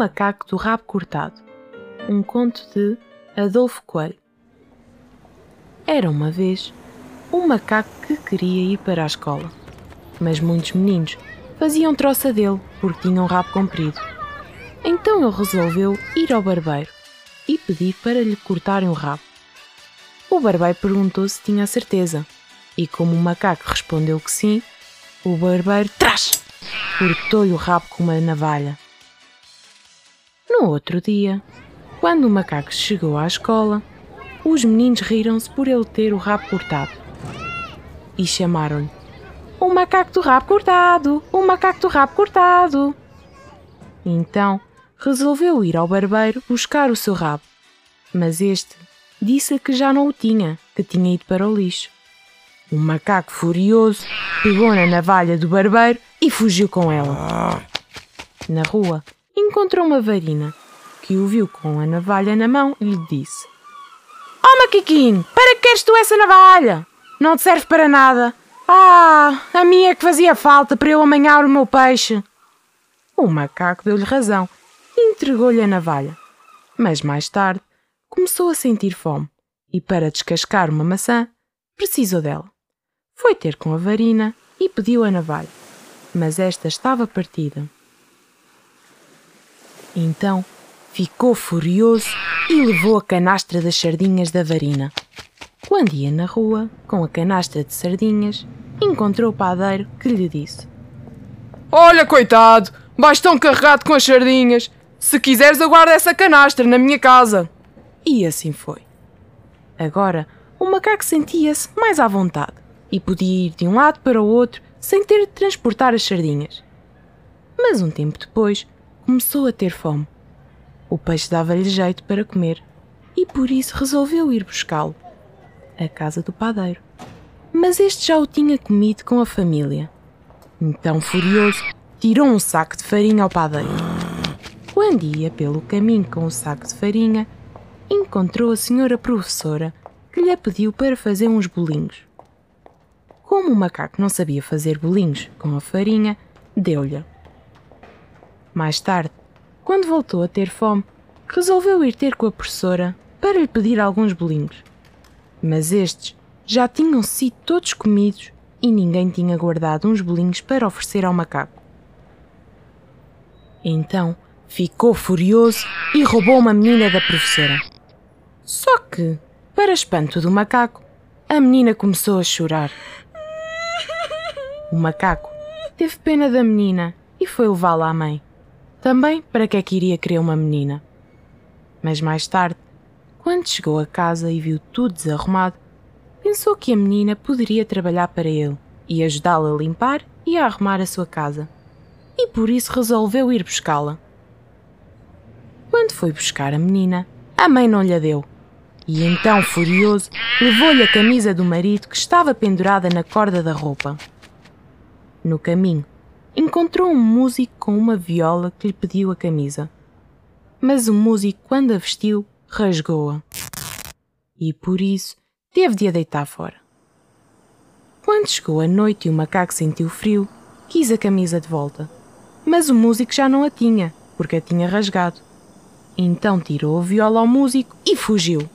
macaco do rabo cortado. Um conto de Adolfo Coelho. Era uma vez um macaco que queria ir para a escola, mas muitos meninos faziam troça dele porque tinha um rabo comprido. Então ele resolveu ir ao barbeiro e pedir para lhe cortarem o rabo. O barbeiro perguntou se tinha certeza, e como o macaco respondeu que sim, o barbeiro, trás, cortou-lhe o rabo com uma navalha. No outro dia, quando o macaco chegou à escola, os meninos riram-se por ele ter o rabo cortado e chamaram-lhe: O macaco do rabo cortado! O macaco do rabo cortado! Então resolveu ir ao barbeiro buscar o seu rabo, mas este disse que já não o tinha, que tinha ido para o lixo. O macaco furioso pegou na navalha do barbeiro e fugiu com ela. Na rua, encontrou uma varina que o viu com a navalha na mão e lhe disse: Oh, macaquinho, para que queres tu essa navalha? Não te serve para nada. Ah, a minha é que fazia falta para eu amanhar o meu peixe. O macaco deu-lhe razão e entregou-lhe a navalha. Mas mais tarde começou a sentir fome e, para descascar uma maçã, precisou dela. Foi ter com a varina e pediu a navalha, mas esta estava partida. Então ficou furioso e levou a canastra das sardinhas da varina. Quando ia na rua, com a canastra de sardinhas, encontrou o padeiro que lhe disse: Olha, coitado, vais tão carregado com as sardinhas. Se quiseres, aguarda essa canastra na minha casa. E assim foi. Agora, o macaco sentia-se mais à vontade e podia ir de um lado para o outro sem ter de transportar as sardinhas. Mas um tempo depois, começou a ter fome. O peixe dava-lhe jeito para comer e por isso resolveu ir buscá-lo à casa do padeiro. Mas este já o tinha comido com a família. Então, furioso, tirou um saco de farinha ao padeiro. Quando ia pelo caminho com o saco de farinha, encontrou a senhora professora que lhe pediu para fazer uns bolinhos. Como o macaco não sabia fazer bolinhos com a farinha, deu-lhe. Mais tarde, quando voltou a ter fome, resolveu ir ter com a professora para lhe pedir alguns bolinhos. Mas estes já tinham sido todos comidos e ninguém tinha guardado uns bolinhos para oferecer ao macaco. Então ficou furioso e roubou uma menina da professora. Só que, para espanto do macaco, a menina começou a chorar. O macaco teve pena da menina e foi levá-la à mãe. Também para que é que iria querer uma menina. Mas mais tarde, quando chegou a casa e viu tudo desarrumado, pensou que a menina poderia trabalhar para ele e ajudá-la a limpar e a arrumar a sua casa. E por isso resolveu ir buscá-la. Quando foi buscar a menina, a mãe não lhe deu. E então, furioso, levou-lhe a camisa do marido que estava pendurada na corda da roupa. No caminho, encontrou um músico com uma viola que lhe pediu a camisa. Mas o músico, quando a vestiu, rasgou-a. E por isso teve de a deitar fora. Quando chegou a noite e o macaco sentiu frio, quis a camisa de volta. Mas o músico já não a tinha, porque a tinha rasgado. Então tirou a viola ao músico e fugiu.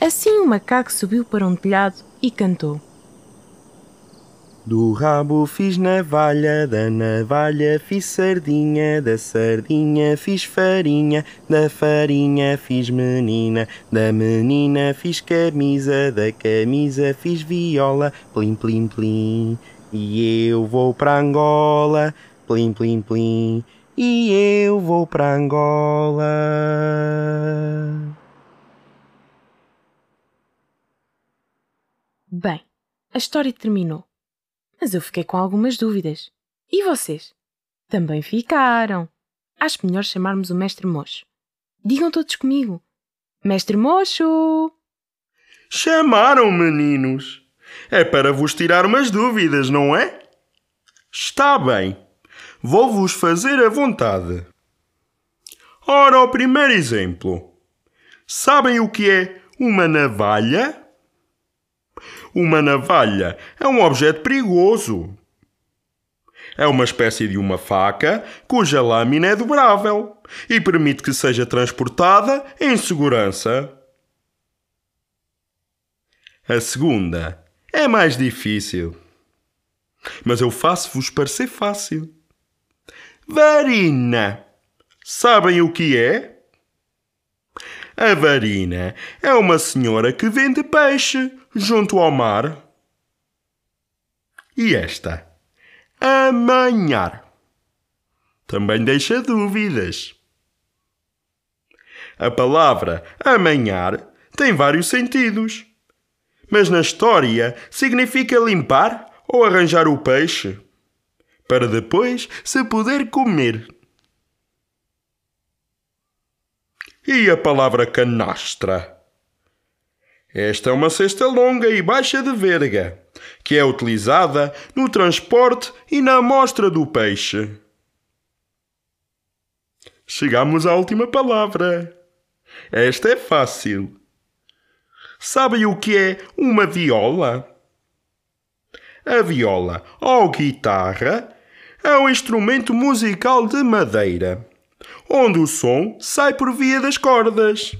Assim o macaco subiu para um telhado e cantou. Do rabo fiz navalha, da navalha fiz sardinha, da sardinha fiz farinha, da farinha fiz menina, da menina fiz camisa, da camisa fiz viola, plim plim plim. E eu vou para Angola, plim plim plim. E eu vou para Angola. Bem, a história terminou mas eu fiquei com algumas dúvidas. E vocês? Também ficaram. Acho melhor chamarmos o Mestre Mocho. Digam todos comigo. Mestre Mocho! Chamaram, meninos. É para vos tirar umas dúvidas, não é? Está bem. Vou-vos fazer a vontade. Ora, o primeiro exemplo. Sabem o que é uma navalha? Uma navalha é um objeto perigoso. É uma espécie de uma faca cuja lâmina é dobrável e permite que seja transportada em segurança. A segunda é mais difícil, mas eu faço-vos parecer fácil. Varina. Sabem o que é? A Varina é uma senhora que vende peixe junto ao mar. E esta? Amanhar. Também deixa dúvidas. A palavra amanhar tem vários sentidos, mas na história significa limpar ou arranjar o peixe para depois se poder comer. E a palavra canastra? Esta é uma cesta longa e baixa de verga, que é utilizada no transporte e na amostra do peixe. Chegamos à última palavra. Esta é fácil. Sabem o que é uma viola? A viola ou guitarra é um instrumento musical de madeira, onde o som sai por via das cordas.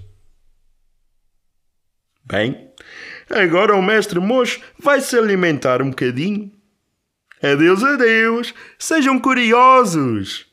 Bem, agora o mestre mocho vai se alimentar um bocadinho. Adeus, adeus, sejam curiosos!